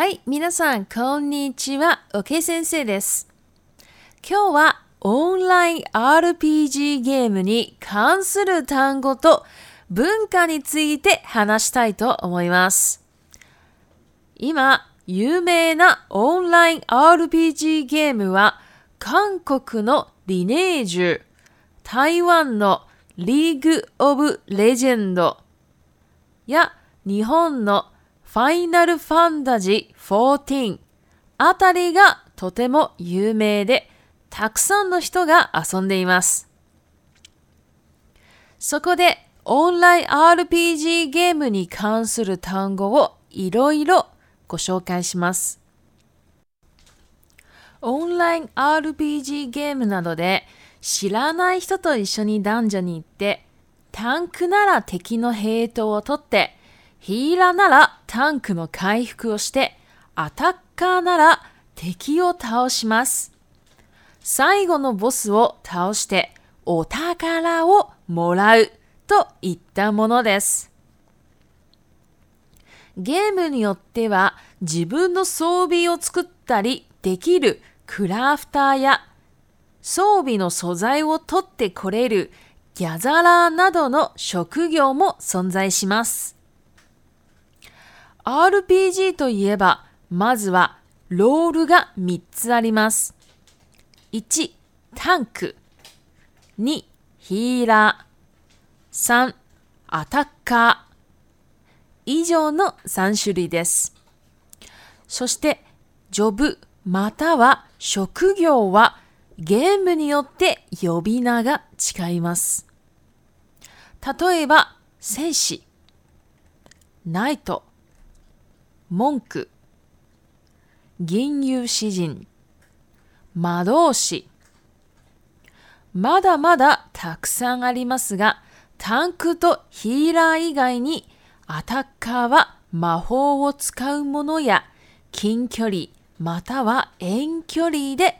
はい、皆さん、こんにちは。おけ先生です。今日はオンライン RPG ゲームに関する単語と文化について話したいと思います。今、有名なオンライン RPG ゲームは韓国のリネージュ、台湾のリーグ・オブ・レジェンドや日本のファイナルファンタジー14あたりがとても有名で、たくさんの人が遊んでいます。そこでオンライン RPG ゲームに関する単語をいろいろご紹介します。オンライン RPG ゲームなどで知らない人と一緒に男女に行って、タンクなら敵のヘイトを取って、ヒーラーならタンクの回復をしてアタッカーなら敵を倒します。最後のボスを倒してお宝をもらうといったものです。ゲームによっては自分の装備を作ったりできるクラフターや装備の素材を取ってこれるギャザラーなどの職業も存在します。RPG といえば、まずはロールが3つあります。1、タンク。2、ヒーラー。3、アタッカー。以上の3種類です。そして、ジョブまたは職業はゲームによって呼び名が違います。例えば、戦士、ナイト、文句銀融詩人魔導士まだまだたくさんありますがタンクとヒーラー以外にアタッカーは魔法を使うものや近距離または遠距離で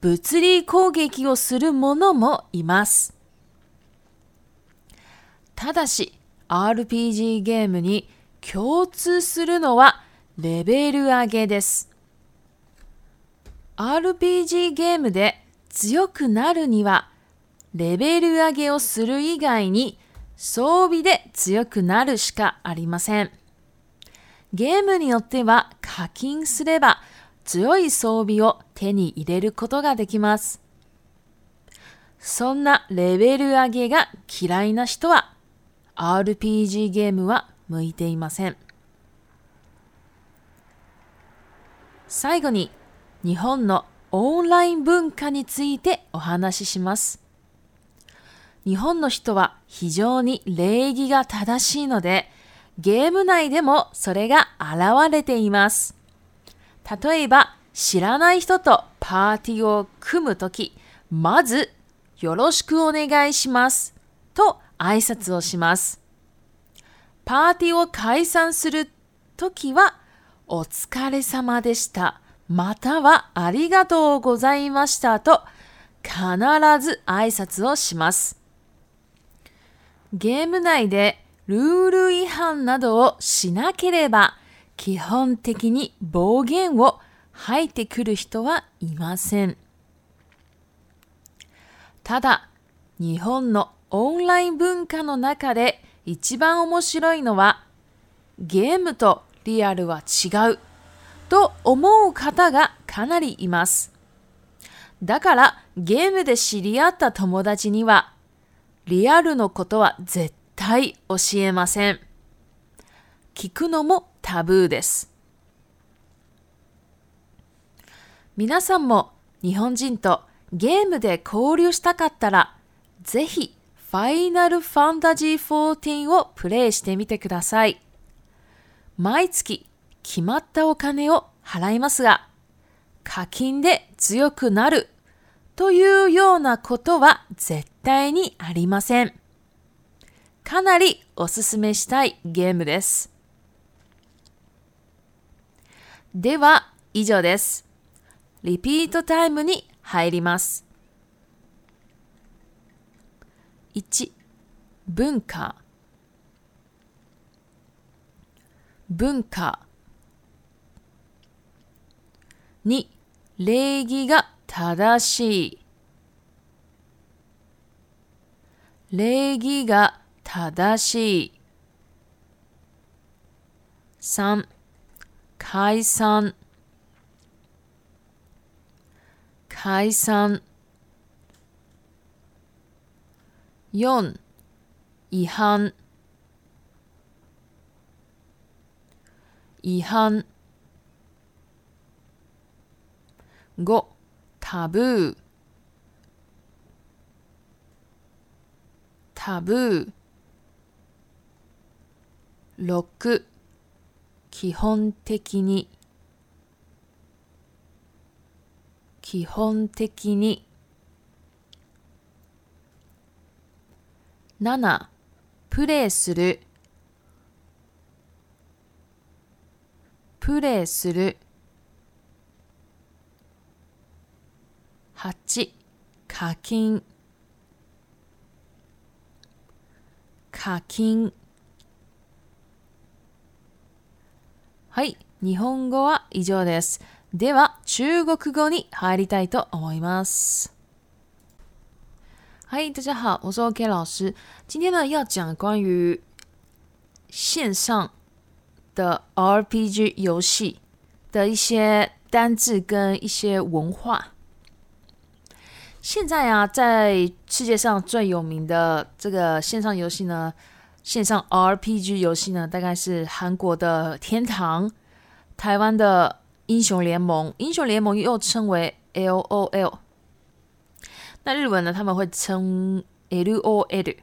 物理攻撃をするものもいます。ただし RPG ゲームに共通するのはレベル上げです。RPG ゲームで強くなるにはレベル上げをする以外に装備で強くなるしかありません。ゲームによっては課金すれば強い装備を手に入れることができます。そんなレベル上げが嫌いな人は RPG ゲームは向いていません最後に日本のオンライン文化についてお話しします日本の人は非常に礼儀が正しいのでゲーム内でもそれが現れています例えば知らない人とパーティーを組むときまずよろしくお願いしますと挨拶をしますパーティーを解散するときは、お疲れ様でした。またはありがとうございましたと、必ず挨拶をします。ゲーム内でルール違反などをしなければ、基本的に暴言を吐いてくる人はいません。ただ、日本のオンライン文化の中で一番面白いのはゲームとリアルは違うと思う方がかなりいます。だからゲームで知り合った友達にはリアルのことは絶対教えません。聞くのもタブーです。皆さんも日本人とゲームで交流したかったらぜひファイナルファンタジー14をプレイしてみてください。毎月決まったお金を払いますが、課金で強くなるというようなことは絶対にありません。かなりおすすめしたいゲームです。では以上です。リピートタイムに入ります。1文化文化2礼儀が正しい礼儀が正しい3解散解散4違反違反5タブータブー6基本的に基本的に7プレイするプレイする8課金課金はい日本語は以上ですでは中国語に入りたいと思います嗨，大家好，我是 OK 老师。今天呢，要讲关于线上的 RPG 游戏的一些单字跟一些文化。现在啊，在世界上最有名的这个线上游戏呢，线上 RPG 游戏呢，大概是韩国的《天堂》，台湾的《英雄联盟》，英雄联盟又称为 LOL。那日文呢？他们会称 LOL，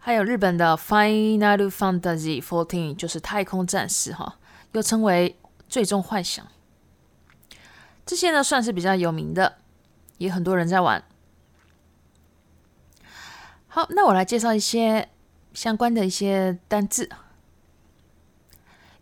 还有日本的 Final Fantasy Fourteen，就是太空战士哈，又称为最终幻想。这些呢算是比较有名的，也很多人在玩。好，那我来介绍一些相关的一些单字。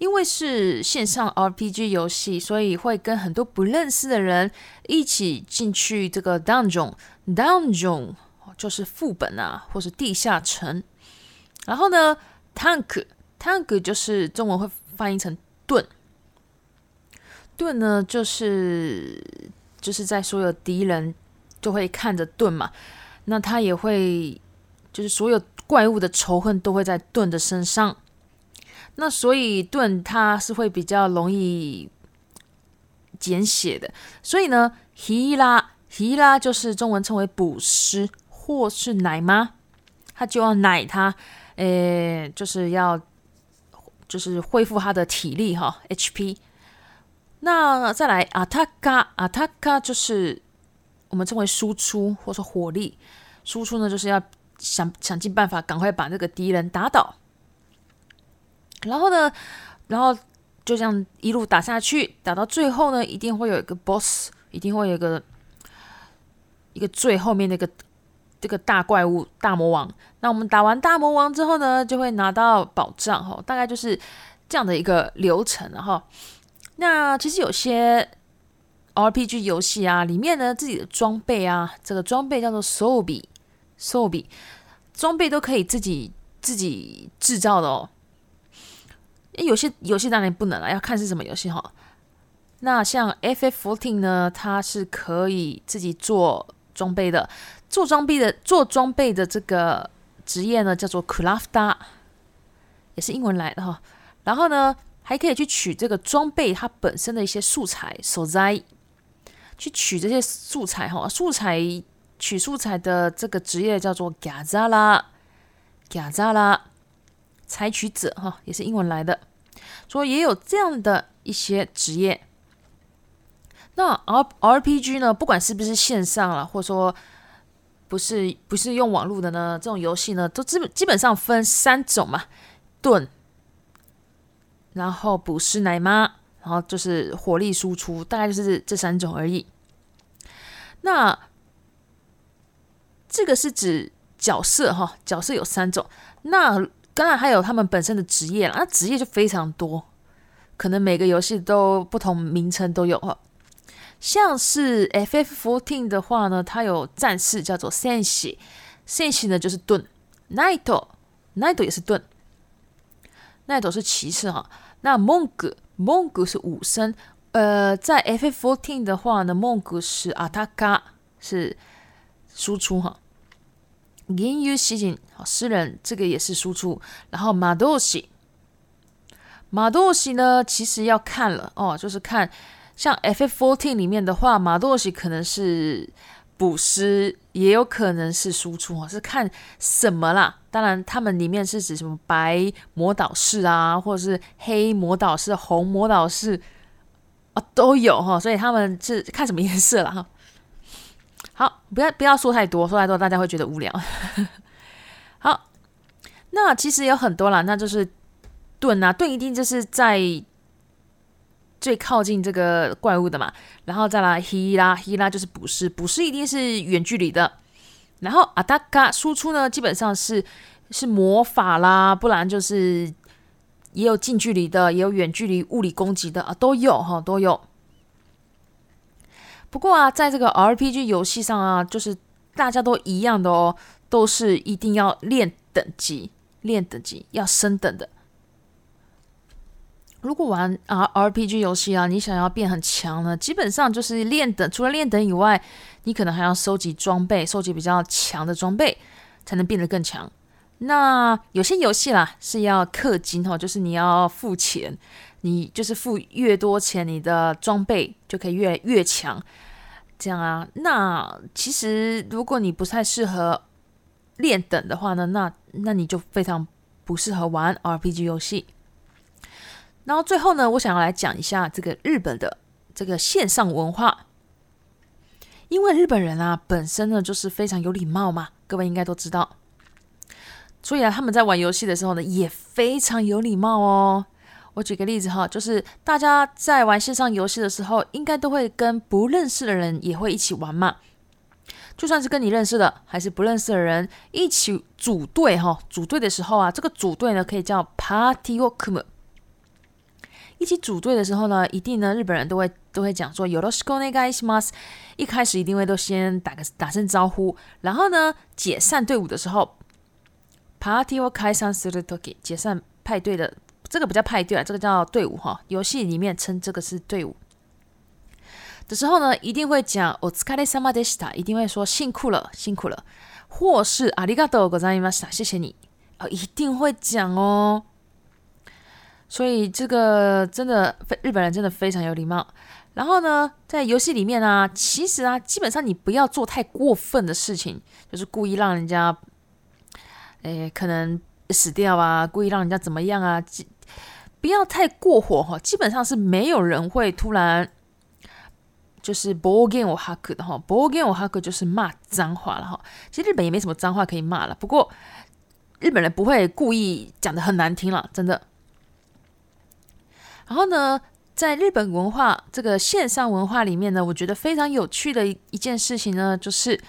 因为是线上 RPG 游戏，所以会跟很多不认识的人一起进去这个 Dungeon。Dungeon 就是副本啊，或是地下城。然后呢，Tank Tank 就是中文会翻译成盾。盾呢，就是就是在所有敌人就会看着盾嘛，那他也会就是所有怪物的仇恨都会在盾的身上。那所以盾它是会比较容易简写的，所以呢，希拉希拉就是中文称为补食或是奶妈，他就要奶他，诶，就是要就是恢复他的体力哈 HP。那再来阿塔卡阿塔卡就是我们称为输出或者说火力输出呢，就是要想想尽办法赶快把那个敌人打倒。然后呢，然后就这样一路打下去，打到最后呢，一定会有一个 boss，一定会有一个一个最后面那个这个大怪物大魔王。那我们打完大魔王之后呢，就会拿到宝藏哈，大概就是这样的一个流程哈。那其实有些 RPG 游戏啊，里面呢自己的装备啊，这个装备叫做 “sobi sobi”，装备都可以自己自己制造的哦。有些游戏当然不能了，要看是什么游戏哈。那像《FF14》呢，它是可以自己做装备的，做装备的做装备的这个职业呢叫做 k r l a f d a 也是英文来的哈。然后呢，还可以去取这个装备它本身的一些素材所在，去取这些素材哈。素材取素材的这个职业叫做 Gazala，Gazala 采取者哈，也是英文来的。说也有这样的一些职业。那 R R P G 呢？不管是不是线上了，或者说不是不是用网络的呢？这种游戏呢，都基本基本上分三种嘛：盾，然后捕食奶妈，然后就是火力输出，大概就是这三种而已。那这个是指角色哈？角色有三种。那当然还有他们本身的职业啦，那职业就非常多，可能每个游戏都不同名称都有哈。像是《FF14》的话呢，它有战士叫做 s a g i s a g i 呢就是盾，Knight，Knight 也是盾，Knight 是骑士哈。那 Monge，Monge 是武僧，呃，在《FF14》的话呢，Monge 是 Attack 是输出哈。Genius 诗人，这个也是输出。然后马多西，马多西呢，其实要看了哦，就是看像 FF14 里面的话，马多西可能是补诗，也有可能是输出哦，是看什么啦？当然，他们里面是指什么白魔导士啊，或者是黑魔导士、红魔导士啊，都有哈，所以他们是看什么颜色了哈。好，不要不要说太多，说太多大家会觉得无聊。好，那其实有很多啦，那就是盾啊，盾一定就是在最靠近这个怪物的嘛，然后再来希拉希拉就是捕食，捕食一定是远距离的。然后阿达卡输出呢，基本上是是魔法啦，不然就是也有近距离的，也有远距离物理攻击的啊，都有哈，都有。不过啊，在这个 RPG 游戏上啊，就是大家都一样的哦，都是一定要练等级，练等级要升等的。如果玩 RPG 游戏啊，你想要变很强呢，基本上就是练等。除了练等以外，你可能还要收集装备，收集比较强的装备，才能变得更强。那有些游戏啦是要氪金哈，就是你要付钱。你就是付越多钱，你的装备就可以越来越强，这样啊。那其实如果你不太适合练等的话呢，那那你就非常不适合玩 RPG 游戏。然后最后呢，我想要来讲一下这个日本的这个线上文化，因为日本人啊本身呢就是非常有礼貌嘛，各位应该都知道，所以啊他们在玩游戏的时候呢也非常有礼貌哦。我举个例子哈，就是大家在玩线上游戏的时候，应该都会跟不认识的人也会一起玩嘛。就算是跟你认识的，还是不认识的人一起组队哈。组队的时候啊，这个组队呢可以叫 party 或 k u m 一起组队的时候呢，一定呢日本人都会都会讲说 yurushikone g s mas。一开始一定会都先打个打声招呼，然后呢解散队伍的时候，party a を解散するとき，解散派对的。这个不叫派对啊，这个叫队伍哈。游戏里面称这个是队伍的时候呢，一定会讲 o t s u k a r 一定会说“辛苦了，辛苦了”，或是ありがとうございました”，谢谢你啊，一定会讲哦。所以这个真的，非日本人真的非常有礼貌。然后呢，在游戏里面啊，其实啊，基本上你不要做太过分的事情，就是故意让人家，哎，可能死掉啊，故意让人家怎么样啊。不要太过火哈，基本上是没有人会突然就是 bogin 我 h u 的哈，bogin 我 h u 就是骂脏话了哈。其实日本也没什么脏话可以骂了，不过日本人不会故意讲的很难听了，真的。然后呢，在日本文化这个线上文化里面呢，我觉得非常有趣的一件事情呢，就是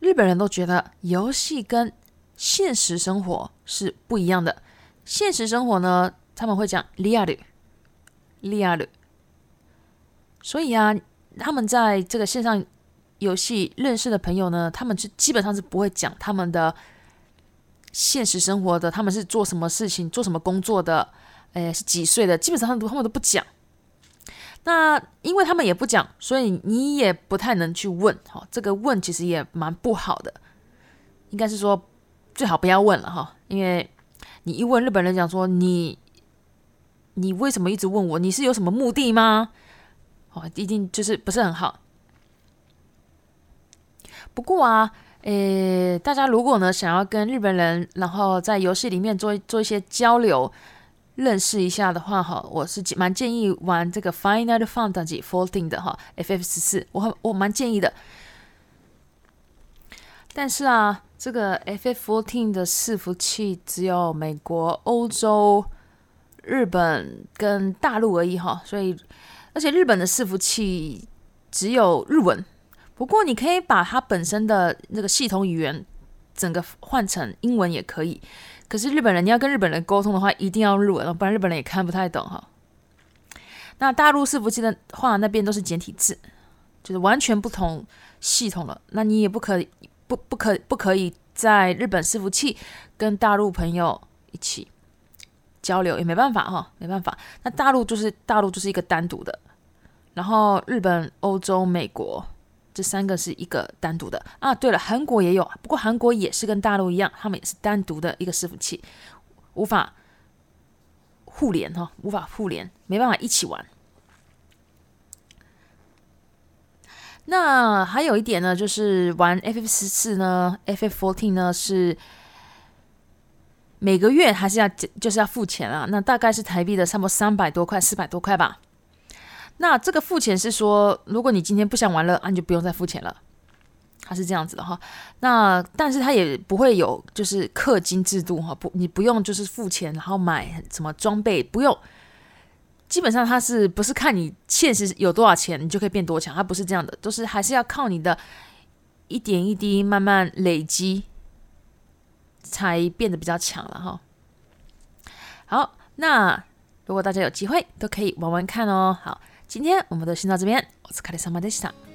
日本人都觉得游戏跟现实生活是不一样的，现实生活呢。他们会讲利亚的，利亚的，所以啊，他们在这个线上游戏认识的朋友呢，他们是基本上是不会讲他们的现实生活的，他们是做什么事情、做什么工作的，哎，是几岁的，基本上都他们都不讲。那因为他们也不讲，所以你也不太能去问，哈，这个问其实也蛮不好的，应该是说最好不要问了，哈，因为你一问日本人讲说你。你为什么一直问我？你是有什么目的吗？哦，一定就是不是很好。不过啊，呃，大家如果呢想要跟日本人，然后在游戏里面做做一些交流、认识一下的话，哈，我是蛮建议玩这个《Final Fantasy Fourteen》的哈，FF 十四，我我蛮建议的。但是啊，这个 FF Fourteen》的伺服器只有美国、欧洲。日本跟大陆而已哈，所以而且日本的伺服器只有日文，不过你可以把它本身的那个系统语言整个换成英文也可以。可是日本人你要跟日本人沟通的话，一定要日文，不然日本人也看不太懂哈。那大陆伺服器的话，那边都是简体字，就是完全不同系统了。那你也不可以不不可不可以在日本伺服器跟大陆朋友一起。交流也没办法哈，没办法。那大陆就是大陆就是一个单独的，然后日本、欧洲、美国这三个是一个单独的啊。对了，韩国也有，不过韩国也是跟大陆一样，他们也是单独的一个伺服器，无法互联哈，无法互联，没办法一起玩。那还有一点呢，就是玩 FF 十四呢，FF fourteen 呢是。每个月还是要就是要付钱啊，那大概是台币的差不多三百多块、四百多块吧。那这个付钱是说，如果你今天不想玩了，你就不用再付钱了，它是这样子的哈。那但是它也不会有就是氪金制度哈，不，你不用就是付钱然后买什么装备，不用。基本上它是不是看你现实有多少钱，你就可以变多强？它不是这样的，都是还是要靠你的一点一滴慢慢累积。才变得比较强了哈。好，那如果大家有机会，都可以玩玩看哦。好，今天我们都先到这边。お疲れ様でした。